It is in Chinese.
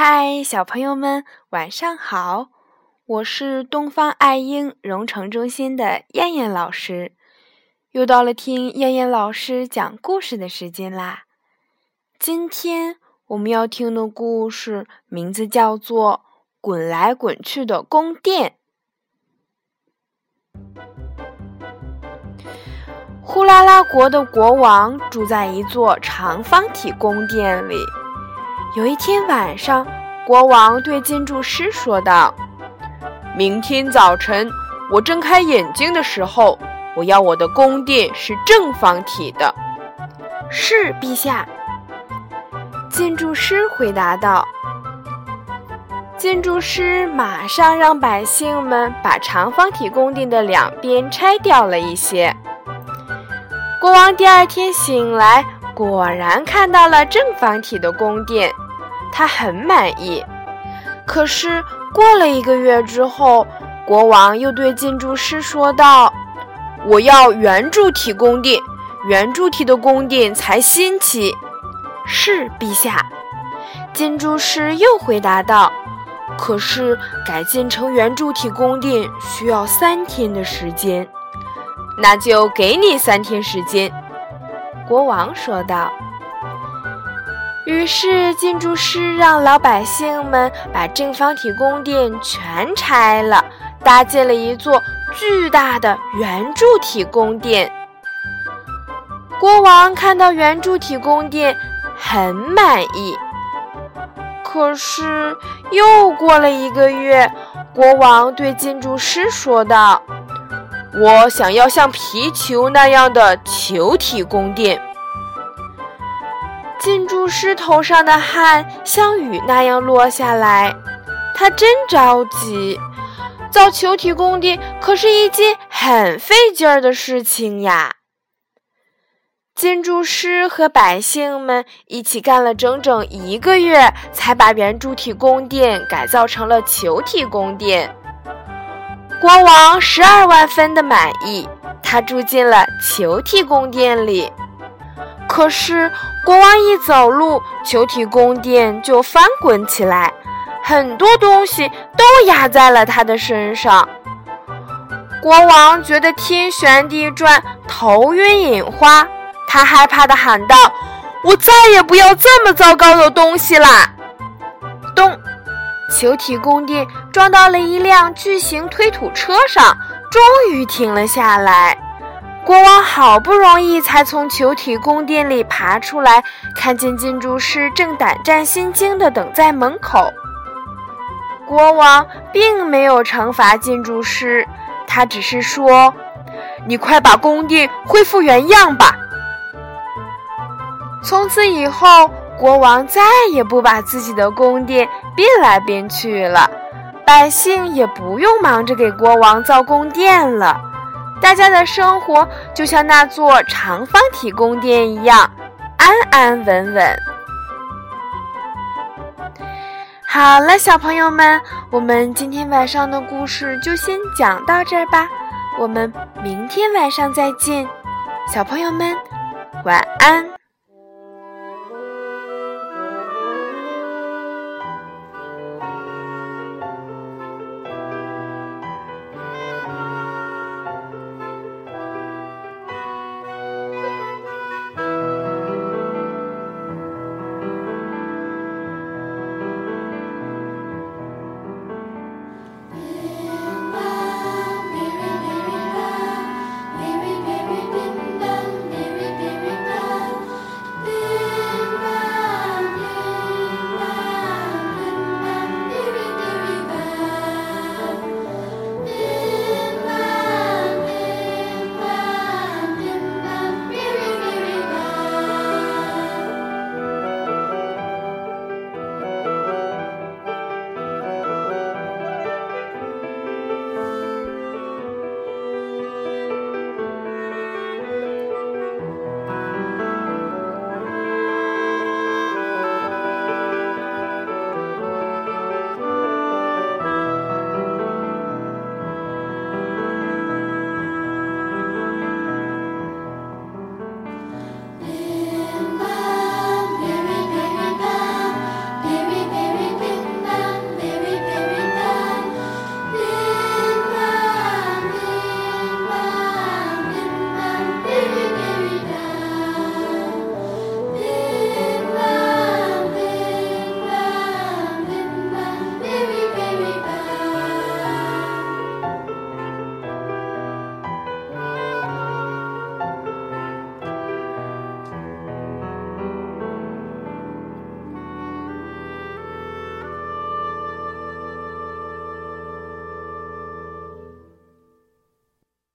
嗨，小朋友们，晚上好！我是东方爱婴融成中心的燕燕老师，又到了听燕燕老师讲故事的时间啦。今天我们要听的故事名字叫做《滚来滚去的宫殿》。呼啦啦国的国王住在一座长方体宫殿里。有一天晚上，国王对建筑师说道：“明天早晨，我睁开眼睛的时候，我要我的宫殿是正方体的。”“是，陛下。”建筑师回答道。建筑师马上让百姓们把长方体宫殿的两边拆掉了一些。国王第二天醒来。果然看到了正方体的宫殿，他很满意。可是过了一个月之后，国王又对建筑师说道：“我要圆柱体宫殿，圆柱体的宫殿才新奇。”“是，陛下。”建筑师又回答道：“可是改建成圆柱体宫殿需要三天的时间。”“那就给你三天时间。”国王说道。于是建筑师让老百姓们把正方体宫殿全拆了，搭建了一座巨大的圆柱体宫殿。国王看到圆柱体宫殿，很满意。可是又过了一个月，国王对建筑师说道。我想要像皮球那样的球体宫殿。建筑师头上的汗像雨那样落下来，他真着急。造球体宫殿可是一件很费劲儿的事情呀。建筑师和百姓们一起干了整整一个月，才把圆柱体宫殿改造成了球体宫殿。国王十二万分的满意，他住进了球体宫殿里。可是，国王一走路，球体宫殿就翻滚起来，很多东西都压在了他的身上。国王觉得天旋地转，头晕眼花，他害怕地喊道：“我再也不要这么糟糕的东西啦！”咚。球体宫殿撞到了一辆巨型推土车上，终于停了下来。国王好不容易才从球体宫殿里爬出来，看见建筑师正胆战心惊地等在门口。国王并没有惩罚建筑师，他只是说：“你快把宫殿恢复原样吧。”从此以后。国王再也不把自己的宫殿变来变去了，百姓也不用忙着给国王造宫殿了，大家的生活就像那座长方体宫殿一样安安稳稳。好了，小朋友们，我们今天晚上的故事就先讲到这儿吧，我们明天晚上再见，小朋友们晚安。